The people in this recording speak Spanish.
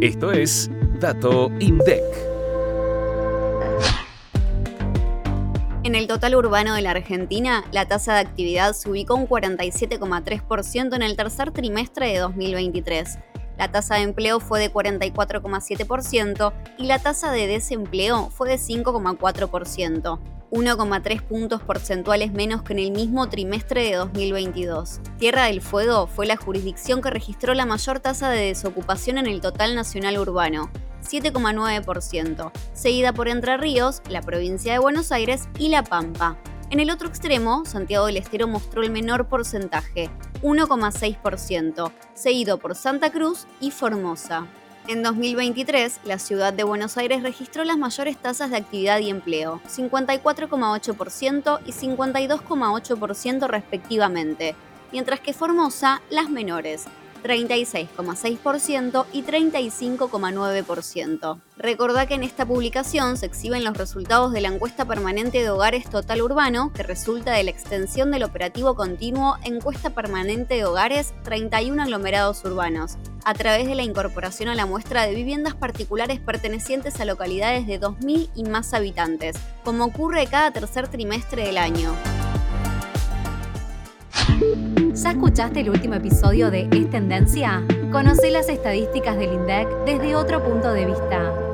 Esto es Dato INDEC. En el total urbano de la Argentina, la tasa de actividad se ubicó un 47,3% en el tercer trimestre de 2023. La tasa de empleo fue de 44,7% y la tasa de desempleo fue de 5,4%. 1,3 puntos porcentuales menos que en el mismo trimestre de 2022. Tierra del Fuego fue la jurisdicción que registró la mayor tasa de desocupación en el total nacional urbano, 7,9%, seguida por Entre Ríos, la provincia de Buenos Aires y La Pampa. En el otro extremo, Santiago del Estero mostró el menor porcentaje, 1,6%, seguido por Santa Cruz y Formosa. En 2023, la ciudad de Buenos Aires registró las mayores tasas de actividad y empleo, 54,8% y 52,8% respectivamente, mientras que Formosa las menores, 36,6% y 35,9%. Recordá que en esta publicación se exhiben los resultados de la encuesta permanente de hogares total urbano, que resulta de la extensión del operativo continuo Encuesta Permanente de Hogares 31 aglomerados urbanos, a través de la incorporación a la muestra de viviendas particulares pertenecientes a localidades de 2.000 y más habitantes, como ocurre cada tercer trimestre del año. ¿Ya escuchaste el último episodio de Es Tendencia? Conoce las estadísticas del INDEC desde otro punto de vista.